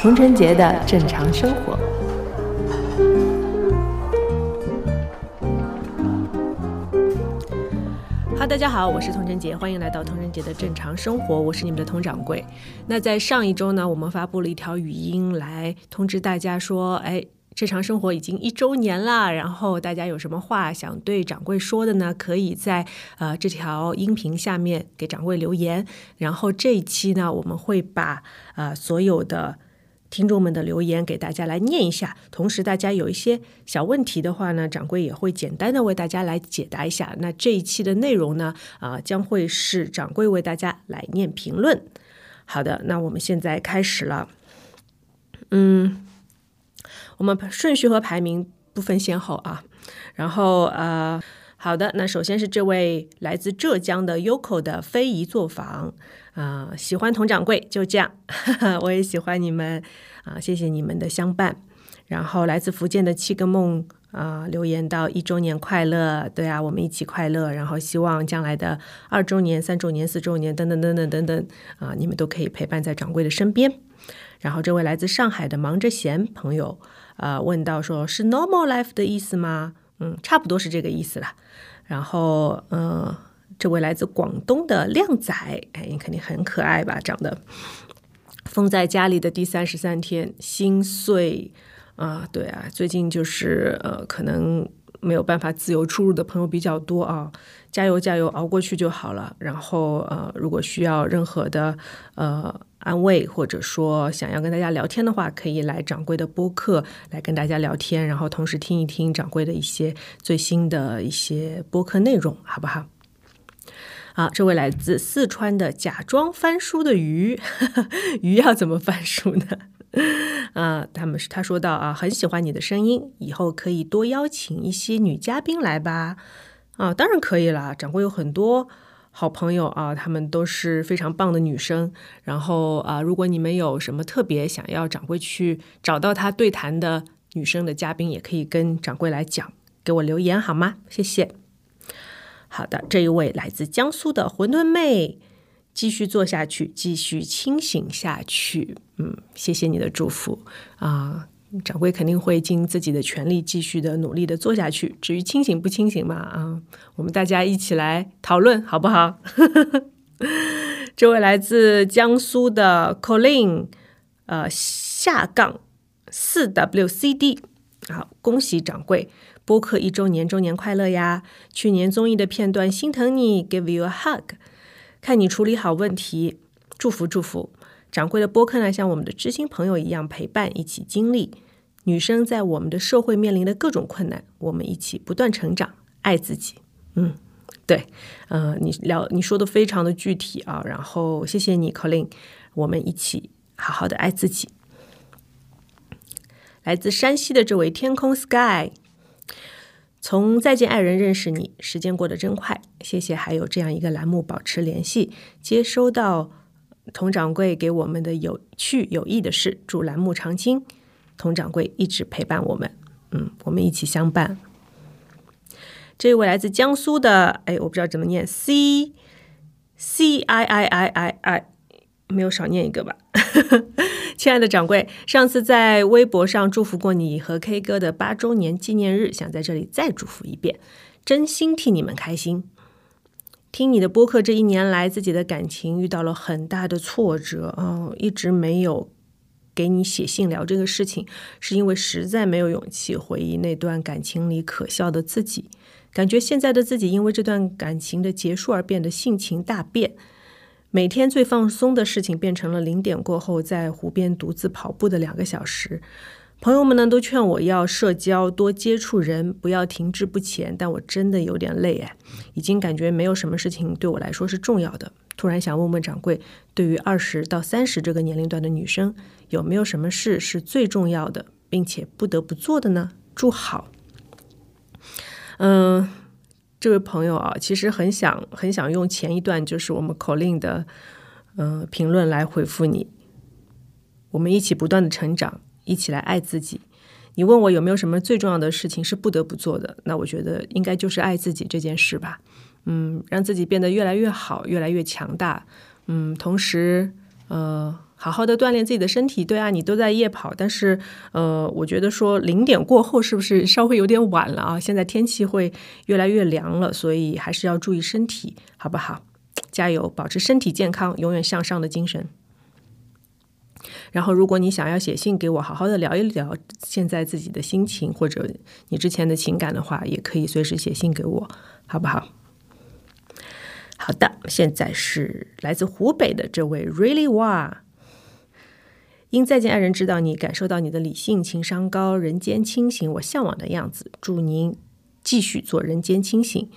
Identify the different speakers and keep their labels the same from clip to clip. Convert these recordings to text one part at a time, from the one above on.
Speaker 1: 童晨杰的正常生活。哈，大家好，我是童晨杰，欢迎来到童晨杰的正常生活，我是你们的童掌柜。那在上一周呢，我们发布了一条语音来通知大家说，哎。日常生活已经一周年了，然后大家有什么话想对掌柜说的呢？可以在呃这条音频下面给掌柜留言。然后这一期呢，我们会把呃所有的听众们的留言给大家来念一下。同时，大家有一些小问题的话呢，掌柜也会简单的为大家来解答一下。那这一期的内容呢，啊将会是掌柜为大家来念评论。好的，那我们现在开始了。嗯。我们顺序和排名不分先后啊，然后呃，好的，那首先是这位来自浙江的 Yoko 的非遗作坊啊，喜欢佟掌柜，就这样，我也喜欢你们啊，谢谢你们的相伴。然后来自福建的七个梦啊，留言到一周年快乐，对啊，我们一起快乐。然后希望将来的二周年、三周年、四周年等等等等等等啊，你们都可以陪伴在掌柜的身边。然后这位来自上海的忙着闲朋友。啊，问到说是 normal life 的意思吗？嗯，差不多是这个意思了。然后，嗯，这位来自广东的靓仔，哎，你肯定很可爱吧？长得封在家里的第三十三天，心碎啊！对啊，最近就是呃，可能没有办法自由出入的朋友比较多啊。加油加油，熬过去就好了。然后，呃，如果需要任何的呃。安慰，或者说想要跟大家聊天的话，可以来掌柜的播客来跟大家聊天，然后同时听一听掌柜的一些最新的一些播客内容，好不好？好，这位来自四川的假装翻书的鱼，鱼要怎么翻书呢？啊，他们是他说到啊，很喜欢你的声音，以后可以多邀请一些女嘉宾来吧？啊，当然可以了，掌柜有很多。好朋友啊，她们都是非常棒的女生。然后啊，如果你们有什么特别想要掌柜去找到她对谈的女生的嘉宾，也可以跟掌柜来讲，给我留言好吗？谢谢。好的，这一位来自江苏的馄饨妹，继续做下去，继续清醒下去。嗯，谢谢你的祝福啊。掌柜肯定会尽自己的全力，继续的努力的做下去。至于清醒不清醒嘛，啊，我们大家一起来讨论，好不好？这位来自江苏的 Colin，呃，下杠四 WCD，好，恭喜掌柜播客一周年，周年快乐呀！去年综艺的片段心疼你，Give you a hug，看你处理好问题，祝福祝福。掌柜的播客呢，像我们的知心朋友一样陪伴，一起经历女生在我们的社会面临的各种困难，我们一起不断成长，爱自己。嗯，对，嗯，你聊你说的非常的具体啊，然后谢谢你，Colin，我们一起好好的爱自己。来自山西的这位天空 Sky，从再见爱人认识你，时间过得真快，谢谢还有这样一个栏目保持联系，接收到。佟掌柜给我们的有趣有益的事，祝栏目长青。佟掌柜一直陪伴我们，嗯，我们一起相伴。这位来自江苏的，哎，我不知道怎么念，C C I I I I I，没有少念一个吧？亲爱的掌柜，上次在微博上祝福过你和 K 歌的八周年纪念日，想在这里再祝福一遍，真心替你们开心。听你的播客这一年来，自己的感情遇到了很大的挫折啊，一直没有给你写信聊这个事情，是因为实在没有勇气回忆那段感情里可笑的自己。感觉现在的自己因为这段感情的结束而变得性情大变，每天最放松的事情变成了零点过后在湖边独自跑步的两个小时。朋友们呢都劝我要社交，多接触人，不要停滞不前。但我真的有点累哎，已经感觉没有什么事情对我来说是重要的。突然想问问掌柜，对于二十到三十这个年龄段的女生，有没有什么事是最重要的，并且不得不做的呢？祝好。嗯，这位朋友啊，其实很想很想用前一段就是我们口令的嗯评论来回复你。我们一起不断的成长。一起来爱自己。你问我有没有什么最重要的事情是不得不做的？那我觉得应该就是爱自己这件事吧。嗯，让自己变得越来越好，越来越强大。嗯，同时，呃，好好的锻炼自己的身体。对啊，你都在夜跑，但是，呃，我觉得说零点过后是不是稍微有点晚了啊？现在天气会越来越凉了，所以还是要注意身体，好不好？加油，保持身体健康，永远向上的精神。然后，如果你想要写信给我，好好的聊一聊现在自己的心情，或者你之前的情感的话，也可以随时写信给我，好不好？好的，现在是来自湖北的这位 Really 哇，因再见爱人知道你感受到你的理性情商高，人间清醒，我向往的样子。祝您继续做人间清醒，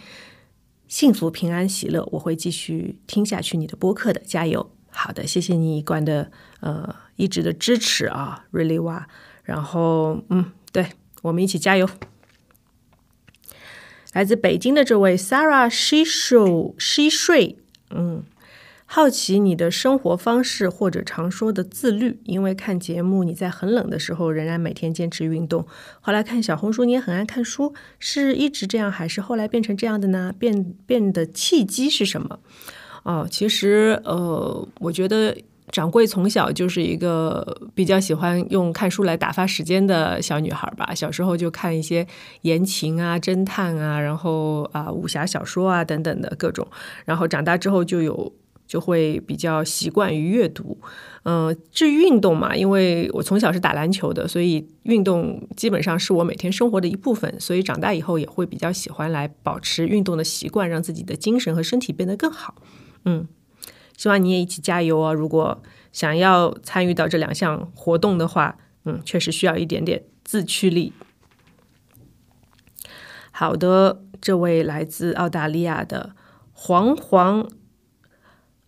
Speaker 1: 幸福平安喜乐。我会继续听下去你的播客的，加油！好的，谢谢你一贯的呃一直的支持啊，Really 哇。然后嗯，对我们一起加油。来自北京的这位 Sarah She Show She 睡，嗯，好奇你的生活方式或者常说的自律，因为看节目你在很冷的时候仍然每天坚持运动，后来看小红书你也很爱看书，是一直这样还是后来变成这样的呢？变变的契机是什么？哦，其实呃，我觉得。掌柜从小就是一个比较喜欢用看书来打发时间的小女孩吧。小时候就看一些言情啊、侦探啊，然后啊武侠小说啊等等的各种。然后长大之后就有就会比较习惯于阅读。嗯，至于运动嘛，因为我从小是打篮球的，所以运动基本上是我每天生活的一部分。所以长大以后也会比较喜欢来保持运动的习惯，让自己的精神和身体变得更好。嗯。希望你也一起加油啊！如果想要参与到这两项活动的话，嗯，确实需要一点点自驱力。好的，这位来自澳大利亚的黄黄，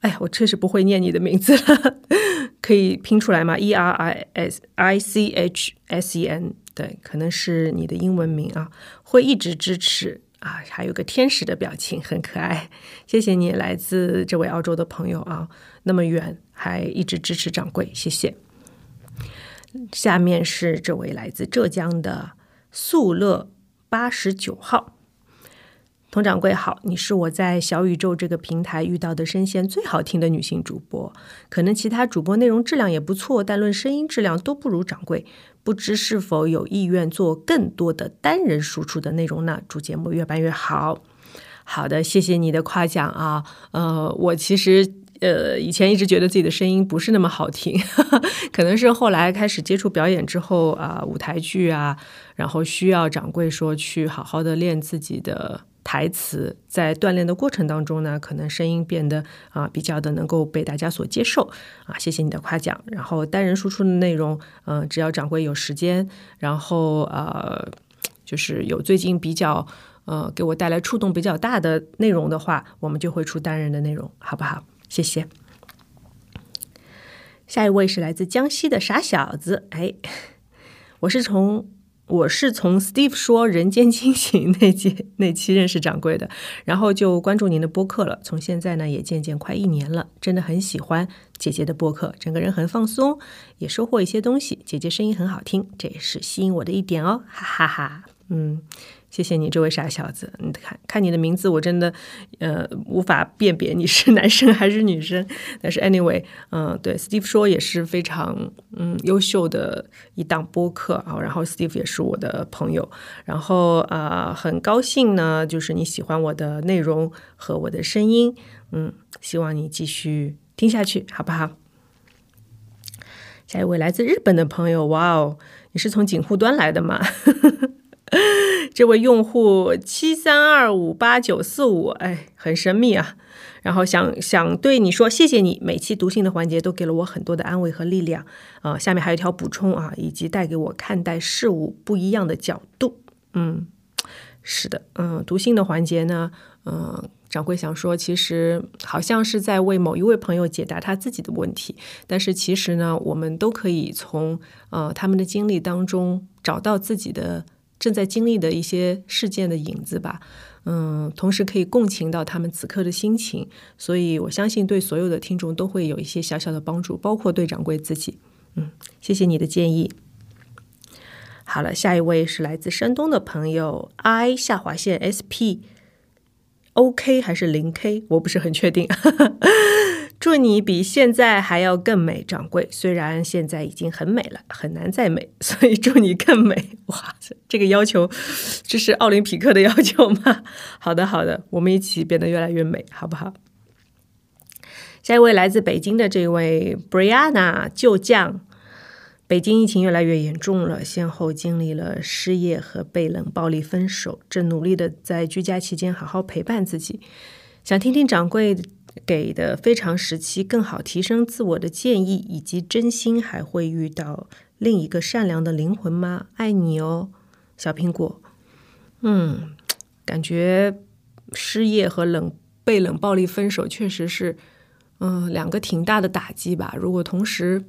Speaker 1: 哎，我确实不会念你的名字了，可以拼出来吗？E R I S I C H S E N，对，可能是你的英文名啊，会一直支持。啊，还有个天使的表情，很可爱。谢谢你，来自这位澳洲的朋友啊，那么远还一直支持掌柜，谢谢。下面是这位来自浙江的素乐八十九号，佟掌柜好，你是我在小宇宙这个平台遇到的声线最好听的女性主播，可能其他主播内容质量也不错，但论声音质量都不如掌柜。不知是否有意愿做更多的单人输出的内容呢？祝节目越办越好。好的，谢谢你的夸奖啊。呃，我其实呃以前一直觉得自己的声音不是那么好听，可能是后来开始接触表演之后啊，舞台剧啊，然后需要掌柜说去好好的练自己的。台词在锻炼的过程当中呢，可能声音变得啊比较的能够被大家所接受啊，谢谢你的夸奖。然后单人输出的内容，嗯，只要掌柜有时间，然后呃，就是有最近比较呃给我带来触动比较大的内容的话，我们就会出单人的内容，好不好？谢谢。下一位是来自江西的傻小子，哎，我是从。我是从 Steve 说《人间清醒》那期那期认识掌柜的，然后就关注您的播客了。从现在呢，也渐渐快一年了，真的很喜欢姐姐的播客，整个人很放松，也收获一些东西。姐姐声音很好听，这也是吸引我的一点哦，哈哈哈。嗯。谢谢你，这位傻小子。你看看你的名字，我真的呃无法辨别你是男生还是女生。但是 anyway，嗯，对，Steve 说也是非常嗯优秀的一档播客啊。然后 Steve 也是我的朋友。然后啊，很高兴呢，就是你喜欢我的内容和我的声音。嗯，希望你继续听下去，好不好？下一位来自日本的朋友，哇哦，你是从景户端来的吗？这位用户七三二五八九四五，哎，很神秘啊。然后想想对你说，谢谢你，每期读信的环节都给了我很多的安慰和力量啊。下面还有一条补充啊，以及带给我看待事物不一样的角度。嗯，是的，嗯，读信的环节呢，嗯，掌柜想说，其实好像是在为某一位朋友解答他自己的问题，但是其实呢，我们都可以从呃他们的经历当中找到自己的。正在经历的一些事件的影子吧，嗯，同时可以共情到他们此刻的心情，所以我相信对所有的听众都会有一些小小的帮助，包括对掌柜自己。嗯，谢谢你的建议。好了，下一位是来自山东的朋友 i 下划线 sp，OK 还是零 K？我不是很确定。祝你比现在还要更美，掌柜。虽然现在已经很美了，很难再美，所以祝你更美。哇塞，这个要求，这是奥林匹克的要求吗？好的，好的，我们一起变得越来越美，好不好？下一位来自北京的这位 Brianna 旧将。北京疫情越来越严重了，先后经历了失业和被冷暴力分手，正努力的在居家期间好好陪伴自己。想听听掌柜给的非常时期更好提升自我的建议，以及真心还会遇到另一个善良的灵魂吗？爱你哦，小苹果。嗯，感觉失业和冷被冷暴力分手确实是，嗯，两个挺大的打击吧。如果同时。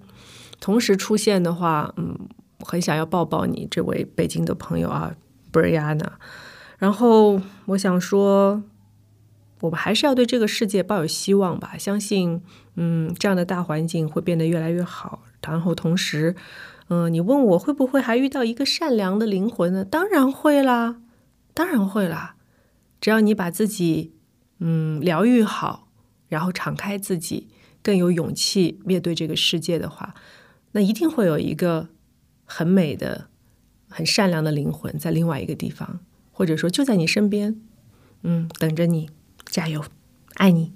Speaker 1: 同时出现的话，嗯，很想要抱抱你这位北京的朋友啊，Brianna。然后我想说，我们还是要对这个世界抱有希望吧，相信，嗯，这样的大环境会变得越来越好。然后同时，嗯，你问我会不会还遇到一个善良的灵魂呢？当然会啦，当然会啦。只要你把自己，嗯，疗愈好，然后敞开自己，更有勇气面对这个世界的话。那一定会有一个很美的、很善良的灵魂在另外一个地方，或者说就在你身边，嗯，等着你，加油，爱你。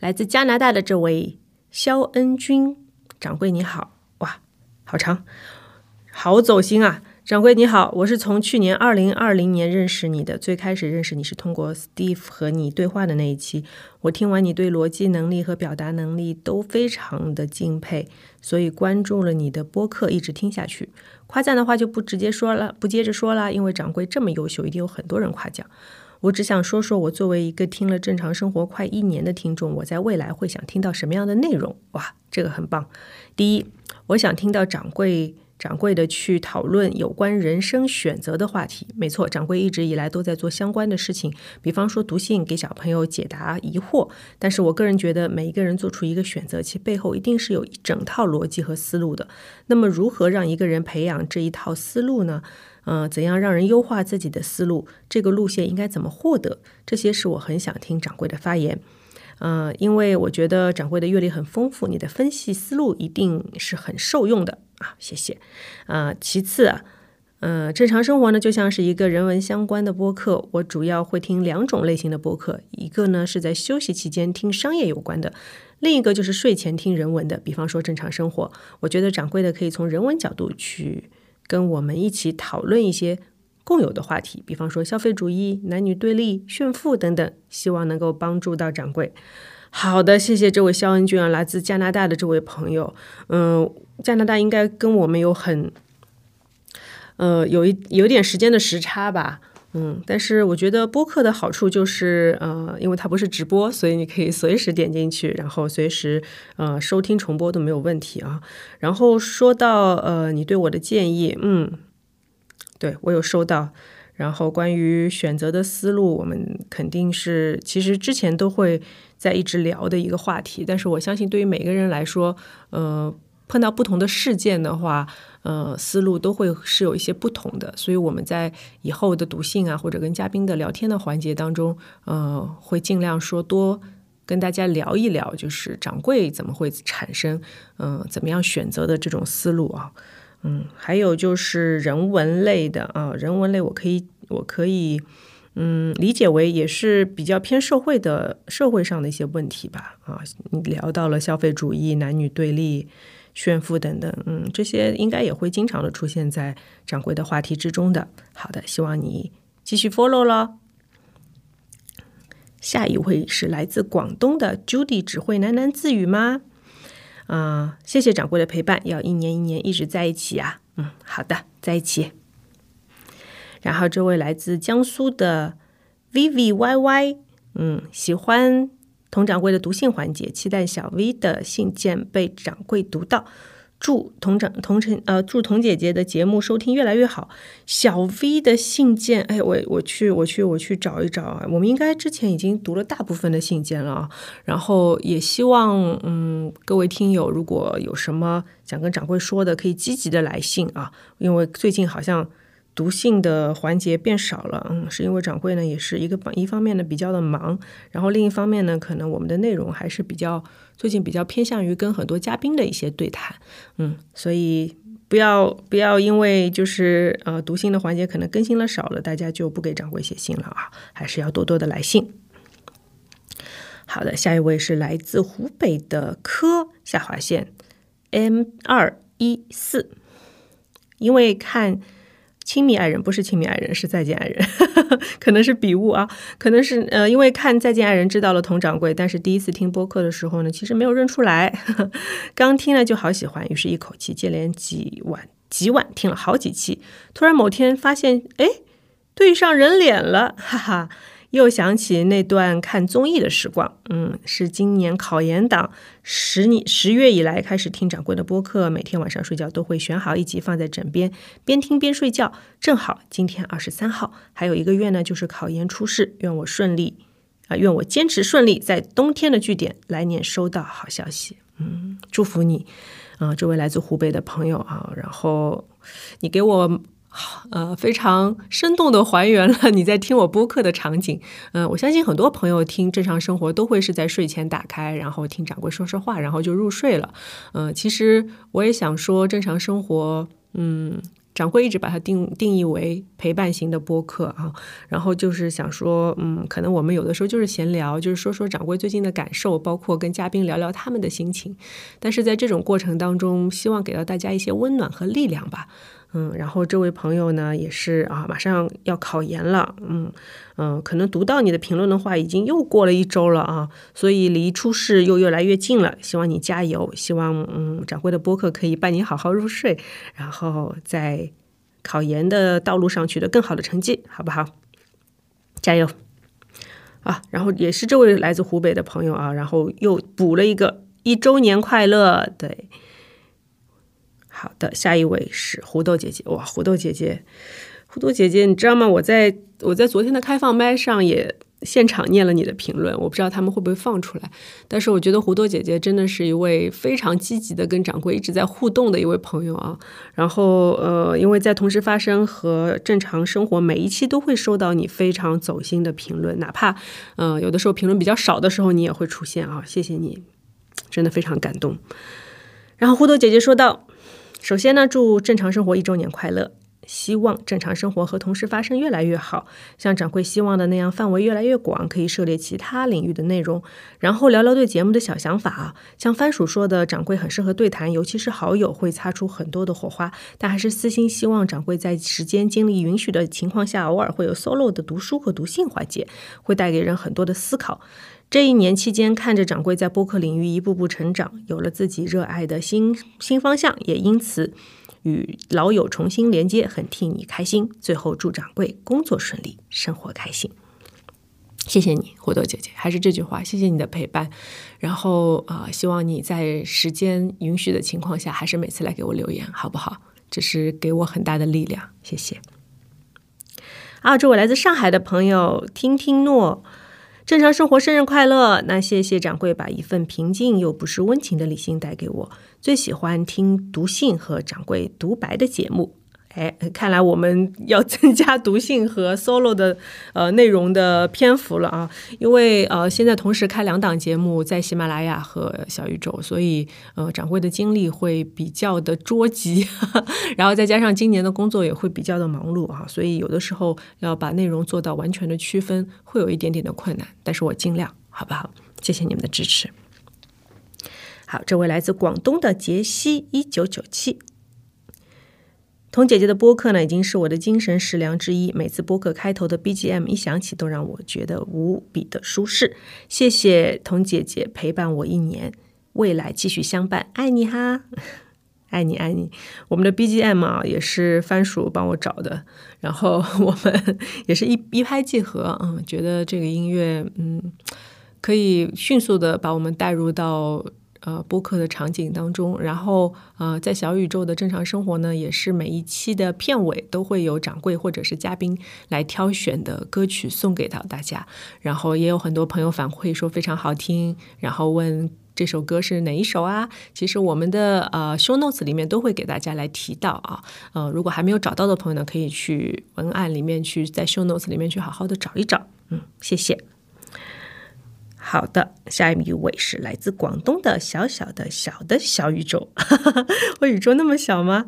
Speaker 1: 来自加拿大的这位肖恩君掌柜，你好，哇，好长，好走心啊。掌柜你好，我是从去年二零二零年认识你的。最开始认识你是通过 Steve 和你对话的那一期，我听完你对逻辑能力和表达能力都非常的敬佩，所以关注了你的播客，一直听下去。夸赞的话就不直接说了，不接着说了，因为掌柜这么优秀，一定有很多人夸奖。我只想说说我作为一个听了正常生活快一年的听众，我在未来会想听到什么样的内容？哇，这个很棒。第一，我想听到掌柜。掌柜的去讨论有关人生选择的话题，没错，掌柜一直以来都在做相关的事情，比方说读信给小朋友解答疑惑。但是我个人觉得，每一个人做出一个选择，其背后一定是有一整套逻辑和思路的。那么，如何让一个人培养这一套思路呢？呃，怎样让人优化自己的思路？这个路线应该怎么获得？这些是我很想听掌柜的发言。嗯，因为我觉得掌柜的阅历很丰富，你的分析思路一定是很受用的。啊，谢谢。啊，其次啊，嗯，正常生活呢就像是一个人文相关的播客，我主要会听两种类型的播客，一个呢是在休息期间听商业有关的，另一个就是睡前听人文的，比方说正常生活。我觉得掌柜的可以从人文角度去跟我们一起讨论一些共有的话题，比方说消费主义、男女对立、炫富等等，希望能够帮助到掌柜。好的，谢谢这位肖恩俊啊，来自加拿大的这位朋友。嗯，加拿大应该跟我们有很，呃，有一有点时间的时差吧。嗯，但是我觉得播客的好处就是，呃，因为它不是直播，所以你可以随时点进去，然后随时呃收听重播都没有问题啊。然后说到呃，你对我的建议，嗯，对我有收到。然后关于选择的思路，我们肯定是其实之前都会。在一直聊的一个话题，但是我相信对于每个人来说，呃，碰到不同的事件的话，呃，思路都会是有一些不同的。所以我们在以后的读信啊，或者跟嘉宾的聊天的环节当中，呃，会尽量说多跟大家聊一聊，就是掌柜怎么会产生，嗯，怎么样选择的这种思路啊，嗯，还有就是人文类的啊，人文类我可以，我可以。嗯，理解为也是比较偏社会的社会上的一些问题吧。啊，你聊到了消费主义、男女对立、炫富等等，嗯，这些应该也会经常的出现在掌柜的话题之中的。好的，希望你继续 follow 咯。下一位是来自广东的 Judy，只会喃喃自语吗？啊，谢谢掌柜的陪伴，要一年一年一直在一起啊。嗯，好的，在一起。然后这位来自江苏的 Vivi YY，嗯，喜欢佟掌柜的读信环节，期待小 V 的信件被掌柜读到。祝童长童晨呃，祝童姐姐的节目收听越来越好。小 V 的信件，哎，我我去我去我去找一找啊。我们应该之前已经读了大部分的信件了啊。然后也希望嗯，各位听友如果有什么想跟掌柜说的，可以积极的来信啊。因为最近好像。读信的环节变少了，嗯，是因为掌柜呢也是一个一方面呢比较的忙，然后另一方面呢，可能我们的内容还是比较最近比较偏向于跟很多嘉宾的一些对谈，嗯，所以不要不要因为就是呃读信的环节可能更新了少了，大家就不给掌柜写信了啊，还是要多多的来信。好的，下一位是来自湖北的科下划线 M 二一四，因为看。亲密爱人不是亲密爱人，是再见爱人，可能是笔误啊，可能是呃，因为看再见爱人知道了佟掌柜，但是第一次听播客的时候呢，其实没有认出来，刚听了就好喜欢，于是一口气接连几晚几晚听了好几期，突然某天发现，哎，对上人脸了，哈哈。又想起那段看综艺的时光，嗯，是今年考研党十年十月以来开始听掌柜的播客，每天晚上睡觉都会选好一集放在枕边，边听边睡觉。正好今天二十三号，还有一个月呢，就是考研初试，愿我顺利啊，愿我坚持顺利，在冬天的据点来年收到好消息。嗯，祝福你啊，这位来自湖北的朋友啊，然后你给我。呃，非常生动的还原了你在听我播客的场景。嗯，我相信很多朋友听正常生活都会是在睡前打开，然后听掌柜说说话，然后就入睡了。嗯，其实我也想说正常生活，嗯，掌柜一直把它定定义为陪伴型的播客啊。然后就是想说，嗯，可能我们有的时候就是闲聊，就是说说掌柜最近的感受，包括跟嘉宾聊聊他们的心情。但是在这种过程当中，希望给到大家一些温暖和力量吧。嗯，然后这位朋友呢，也是啊，马上要考研了，嗯嗯，可能读到你的评论的话，已经又过了一周了啊，所以离初试又越来越近了，希望你加油，希望嗯掌柜的播客可以伴你好好入睡，然后在考研的道路上取得更好的成绩，好不好？加油啊！然后也是这位来自湖北的朋友啊，然后又补了一个一周年快乐，对。好的，下一位是胡豆姐姐。哇，胡豆姐姐，胡豆姐姐，你知道吗？我在我在昨天的开放麦上也现场念了你的评论，我不知道他们会不会放出来。但是我觉得胡豆姐姐真的是一位非常积极的跟掌柜一直在互动的一位朋友啊。然后呃，因为在同时发生和正常生活每一期都会收到你非常走心的评论，哪怕呃有的时候评论比较少的时候，你也会出现啊。谢谢你，真的非常感动。然后胡豆姐姐说道。首先呢，祝正常生活一周年快乐！希望正常生活和同事发生越来越好，像掌柜希望的那样，范围越来越广，可以涉猎其他领域的内容。然后聊聊对节目的小想法啊，像番薯说的，掌柜很适合对谈，尤其是好友会擦出很多的火花。但还是私心希望掌柜在时间精力允许的情况下，偶尔会有 solo 的读书和读信环节，会带给人很多的思考。这一年期间，看着掌柜在播客领域一步步成长，有了自己热爱的新新方向，也因此与老友重新连接，很替你开心。最后祝掌柜工作顺利，生活开心。谢谢你，胡豆姐姐，还是这句话，谢谢你的陪伴。然后啊，希望你在时间允许的情况下，还是每次来给我留言，好不好？这是给我很大的力量，谢谢。啊，这位来自上海的朋友，听听诺。正常生活，生日快乐！那谢谢掌柜把一份平静又不失温情的理性带给我。最喜欢听读信和掌柜独白的节目。哎，看来我们要增加读信和 solo 的呃内容的篇幅了啊！因为呃现在同时开两档节目，在喜马拉雅和小宇宙，所以呃掌柜的精力会比较的捉急，然后再加上今年的工作也会比较的忙碌啊，所以有的时候要把内容做到完全的区分，会有一点点的困难，但是我尽量，好不好？谢谢你们的支持。好，这位来自广东的杰西一九九七。童姐姐的播客呢，已经是我的精神食粮之一。每次播客开头的 BGM 一响起，都让我觉得无比的舒适。谢谢童姐姐陪伴我一年，未来继续相伴，爱你哈，爱你爱你。我们的 BGM 啊，也是番薯帮我找的，然后 我们也是一一拍即合，嗯，觉得这个音乐，嗯，可以迅速的把我们带入到。呃播客的场景当中，然后呃在小宇宙的正常生活呢，也是每一期的片尾都会有掌柜或者是嘉宾来挑选的歌曲送给到大家，然后也有很多朋友反馈说非常好听，然后问。这首歌是哪一首啊？其实我们的呃 show notes 里面都会给大家来提到啊。呃，如果还没有找到的朋友呢，可以去文案里面去，在 show notes 里面去好好的找一找。嗯，谢谢。好的，下一位是来自广东的小小的小的小宇宙。我宇宙那么小吗？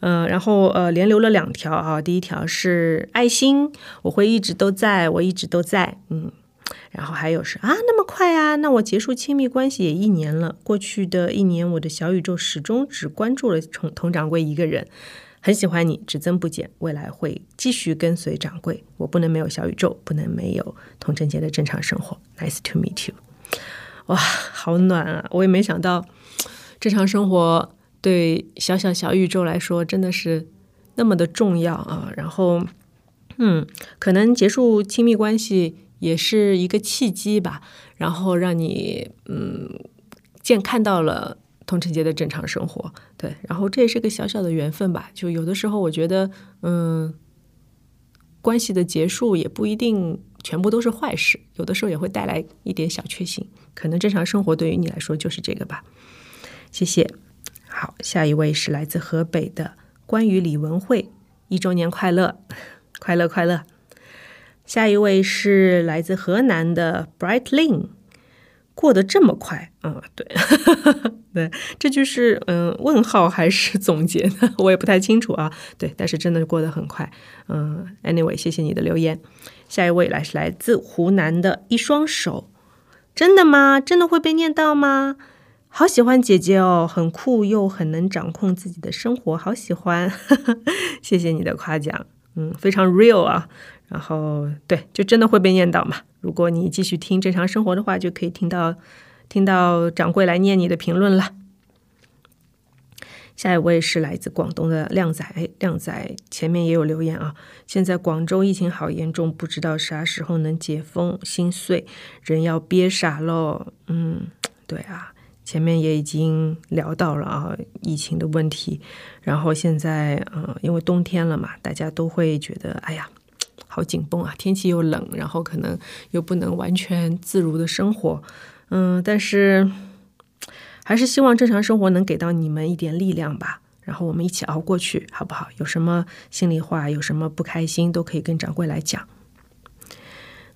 Speaker 1: 嗯，然后呃连留了两条啊。第一条是爱心，我会一直都在，我一直都在。嗯。然后还有是啊，那么快啊？那我结束亲密关系也一年了。过去的一年，我的小宇宙始终只关注了佟佟掌柜一个人，很喜欢你，只增不减，未来会继续跟随掌柜。我不能没有小宇宙，不能没有童贞节的正常生活。Nice to meet you。哇，好暖啊！我也没想到，正常生活对小小小宇宙来说真的是那么的重要啊。然后，嗯，可能结束亲密关系。也是一个契机吧，然后让你嗯见看到了同城节的正常生活，对，然后这也是个小小的缘分吧。就有的时候我觉得，嗯，关系的结束也不一定全部都是坏事，有的时候也会带来一点小确幸。可能正常生活对于你来说就是这个吧。谢谢。好，下一位是来自河北的关于李文慧，一周年快乐，快乐快乐。下一位是来自河南的 Brightling 过得这么快，嗯，对，对，这就是嗯问号还是总结呢？我也不太清楚啊。对，但是真的过得很快，嗯，Anyway，谢谢你的留言。下一位来是来自湖南的一双手，真的吗？真的会被念到吗？好喜欢姐姐哦，很酷又很能掌控自己的生活，好喜欢，谢谢你的夸奖，嗯，非常 real 啊。然后，对，就真的会被念叨嘛？如果你继续听正常生活的话，就可以听到听到掌柜来念你的评论了。下一位是来自广东的靓仔，靓仔前面也有留言啊。现在广州疫情好严重，不知道啥时候能解封，心碎，人要憋傻喽。嗯，对啊，前面也已经聊到了啊，疫情的问题。然后现在，嗯，因为冬天了嘛，大家都会觉得，哎呀。好紧绷啊！天气又冷，然后可能又不能完全自如的生活，嗯，但是还是希望正常生活能给到你们一点力量吧。然后我们一起熬过去，好不好？有什么心里话，有什么不开心，都可以跟掌柜来讲。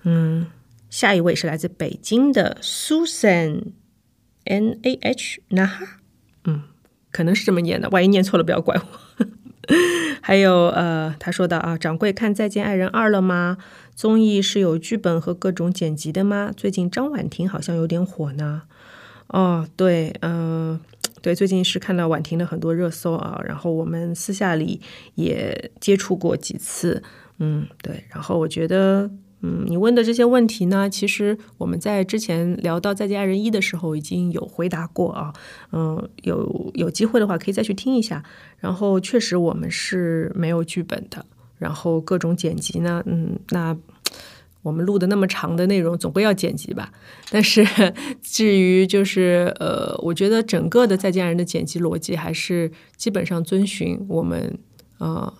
Speaker 1: 嗯，下一位是来自北京的 Susan N A H 那哈，嗯，可能是这么念的，万一念错了，不要怪我。还有呃，他说的啊，掌柜看《再见爱人二》了吗？综艺是有剧本和各种剪辑的吗？最近张婉婷好像有点火呢。哦，对，嗯，对，最近是看到婉婷的很多热搜啊，然后我们私下里也接触过几次，嗯，对，然后我觉得。嗯，你问的这些问题呢，其实我们在之前聊到《再见爱人一》的时候已经有回答过啊。嗯，有有机会的话可以再去听一下。然后确实我们是没有剧本的，然后各种剪辑呢，嗯，那我们录的那么长的内容总归要剪辑吧。但是至于就是呃，我觉得整个的《再见爱人》的剪辑逻辑还是基本上遵循我们呃。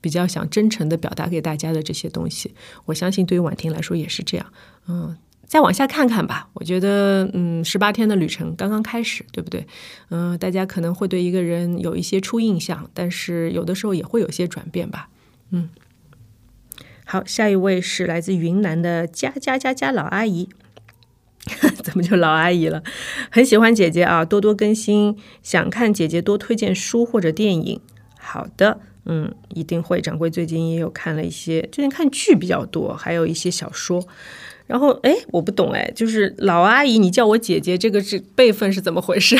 Speaker 1: 比较想真诚的表达给大家的这些东西，我相信对于婉婷来说也是这样。嗯，再往下看看吧。我觉得，嗯，十八天的旅程刚刚开始，对不对？嗯，大家可能会对一个人有一些初印象，但是有的时候也会有些转变吧。嗯，好，下一位是来自云南的佳佳佳佳老阿姨，怎么就老阿姨了？很喜欢姐姐啊，多多更新，想看姐姐多推荐书或者电影。好的。嗯，一定会。掌柜最近也有看了一些，最近看剧比较多，还有一些小说。然后，哎，我不懂，哎，就是老阿姨，你叫我姐姐，这个是辈分是怎么回事？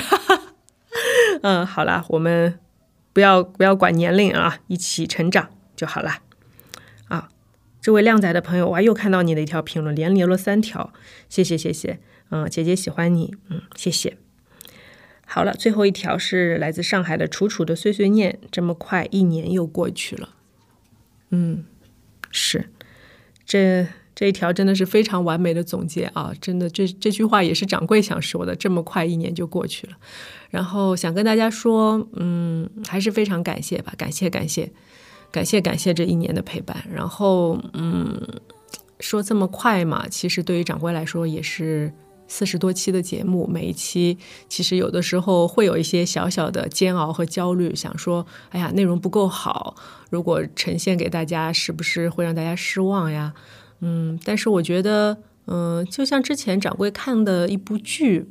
Speaker 1: 嗯，好了，我们不要不要管年龄啊，一起成长就好了。啊，这位靓仔的朋友，我又看到你的一条评论，连留了三条，谢谢谢谢。嗯，姐姐喜欢你，嗯，谢谢。好了，最后一条是来自上海的楚楚的碎碎念。这么快，一年又过去了。嗯，是，这这一条真的是非常完美的总结啊！真的，这这句话也是掌柜想说的。这么快一年就过去了，然后想跟大家说，嗯，还是非常感谢吧，感谢感谢感谢感谢这一年的陪伴。然后，嗯，说这么快嘛，其实对于掌柜来说也是四十多期的节目，每一期其实有的时候会有一些小小的煎熬和焦虑，想说，哎呀，内容不够好，如果呈现给大家，是不是会让大家失望呀？嗯，但是我觉得，嗯，就像之前掌柜看的一部剧，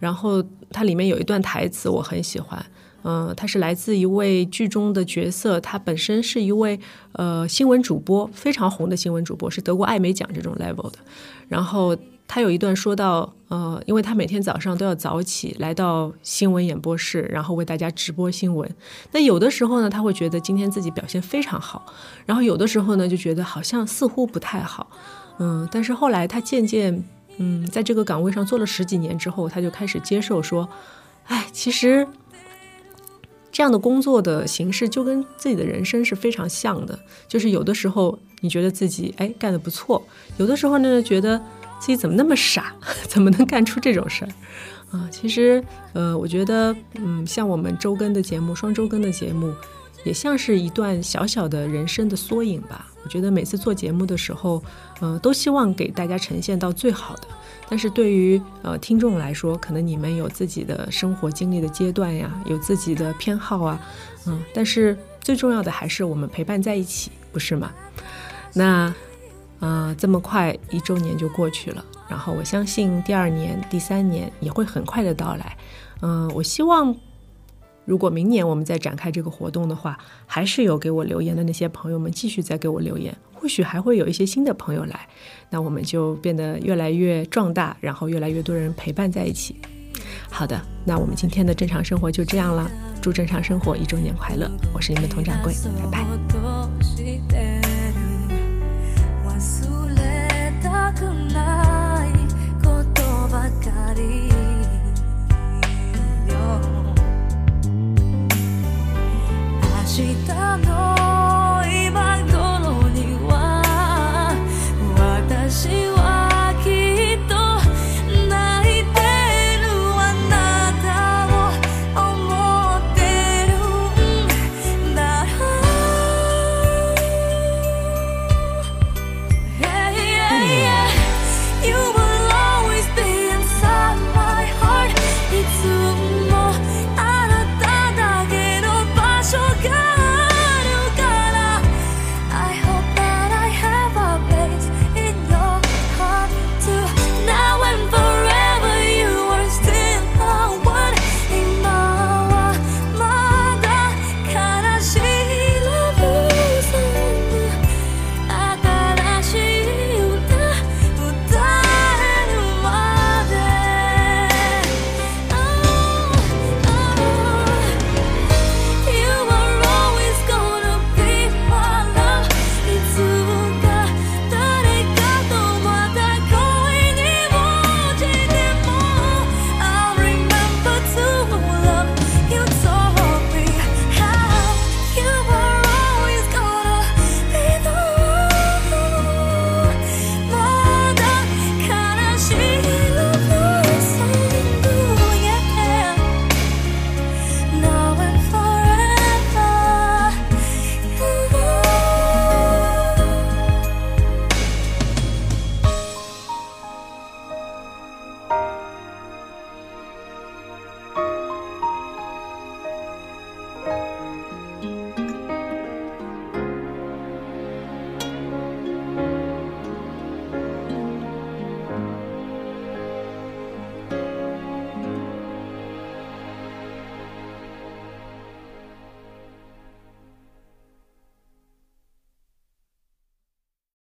Speaker 1: 然后它里面有一段台词我很喜欢，嗯，它是来自一位剧中的角色，他本身是一位呃新闻主播，非常红的新闻主播，是得过艾美奖这种 level 的。然后他有一段说到，呃，因为他每天早上都要早起来到新闻演播室，然后为大家直播新闻。那有的时候呢，他会觉得今天自己表现非常好。然后有的时候呢，就觉得好像似乎不太好，嗯，但是后来他渐渐，嗯，在这个岗位上做了十几年之后，他就开始接受说，哎，其实这样的工作的形式就跟自己的人生是非常像的，就是有的时候你觉得自己哎干得不错，有的时候呢觉得自己怎么那么傻，怎么能干出这种事儿啊？其实，呃，我觉得，嗯，像我们周更的节目，双周更的节目。也像是一段小小的人生的缩影吧。我觉得每次做节目的时候，嗯，都希望给大家呈现到最好的。但是对于呃听众来说，可能你们有自己的生活经历的阶段呀，有自己的偏好啊，嗯，但是最重要的还是我们陪伴在一起，不是吗？那啊，这么快一周年就过去了，然后我相信第二年、第三年也会很快的到来。嗯，我希望。如果明年我们再展开这个活动的话，还是有给我留言的那些朋友们继续再给我留言，或许还会有一些新的朋友来，那我们就变得越来越壮大，然后越来越多人陪伴在一起。好的，那我们今天的正常生活就这样了，祝正常生活一周年快乐！我是你们佟掌柜，拜拜。の今頃には私は